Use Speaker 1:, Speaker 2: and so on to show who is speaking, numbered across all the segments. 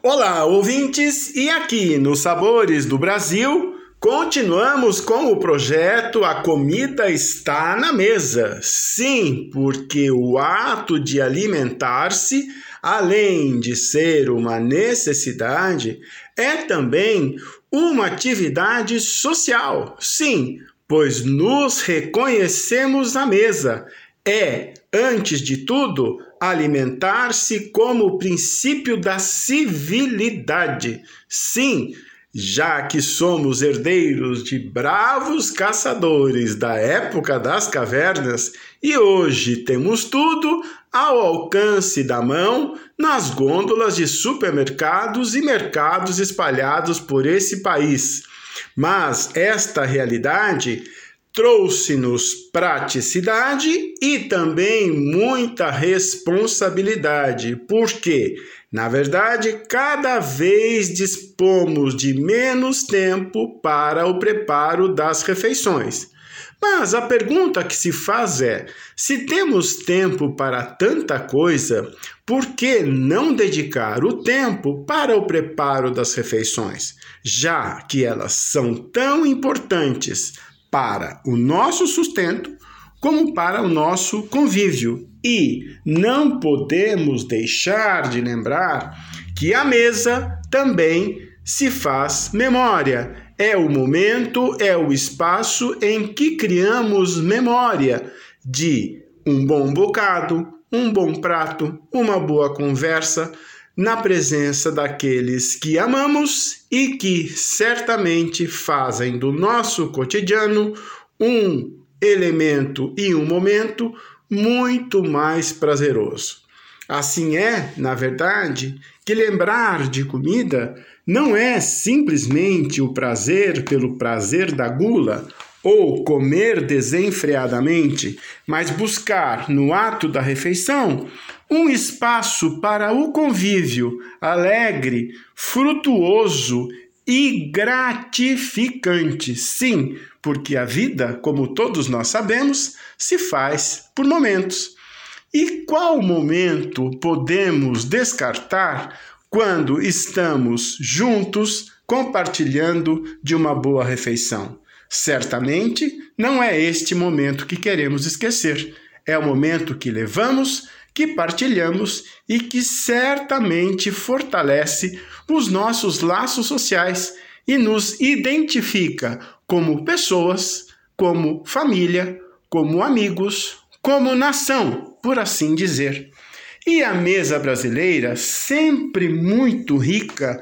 Speaker 1: Olá, ouvintes, e aqui no Sabores do Brasil, continuamos com o projeto A Comida Está na Mesa. Sim, porque o ato de alimentar-se, além de ser uma necessidade, é também uma atividade social. Sim, pois nos reconhecemos na mesa. É, antes de tudo, alimentar-se como princípio da civilidade. Sim, já que somos herdeiros de bravos caçadores da época das cavernas e hoje temos tudo ao alcance da mão nas gôndolas de supermercados e mercados espalhados por esse país. Mas esta realidade trouxe-nos praticidade e também muita responsabilidade, porque, na verdade, cada vez dispomos de menos tempo para o preparo das refeições. Mas a pergunta que se faz é: se temos tempo para tanta coisa, por que não dedicar o tempo para o preparo das refeições, já que elas são tão importantes para o nosso sustento como para o nosso convívio. E não podemos deixar de lembrar que a mesa também se faz memória. É o momento, é o espaço em que criamos memória de um bom bocado, um bom prato, uma boa conversa, na presença daqueles que amamos e que certamente fazem do nosso cotidiano um elemento e um momento muito mais prazeroso. Assim é, na verdade, que lembrar de comida não é simplesmente o prazer pelo prazer da gula ou comer desenfreadamente, mas buscar no ato da refeição um espaço para o convívio alegre, frutuoso e gratificante. Sim, porque a vida, como todos nós sabemos, se faz por momentos. E qual momento podemos descartar quando estamos juntos compartilhando de uma boa refeição? Certamente não é este momento que queremos esquecer. É o momento que levamos que partilhamos e que certamente fortalece os nossos laços sociais e nos identifica como pessoas, como família, como amigos, como nação, por assim dizer. E a mesa brasileira, sempre muito rica,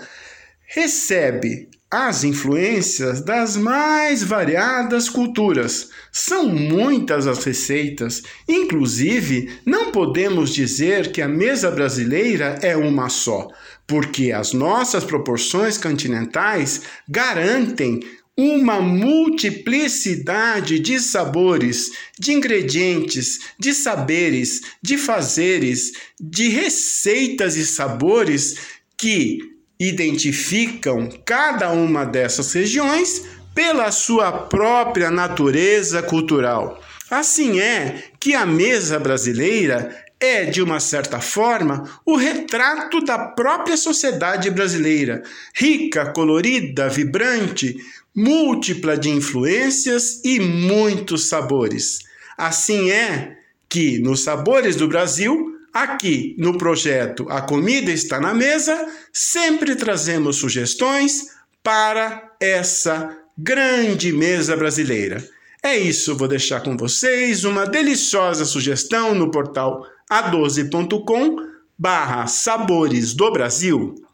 Speaker 1: recebe as influências das mais variadas culturas. São muitas as receitas, inclusive não podemos dizer que a mesa brasileira é uma só, porque as nossas proporções continentais garantem uma multiplicidade de sabores, de ingredientes, de saberes, de fazeres, de receitas e sabores que identificam cada uma dessas regiões pela sua própria natureza cultural. Assim é que a mesa brasileira é, de uma certa forma, o retrato da própria sociedade brasileira, rica, colorida, vibrante, múltipla de influências e muitos sabores. Assim é que, nos Sabores do Brasil, Aqui no projeto A Comida Está na Mesa, sempre trazemos sugestões para essa grande mesa brasileira. É isso, vou deixar com vocês uma deliciosa sugestão no portal a12.com barra Sabores do Brasil.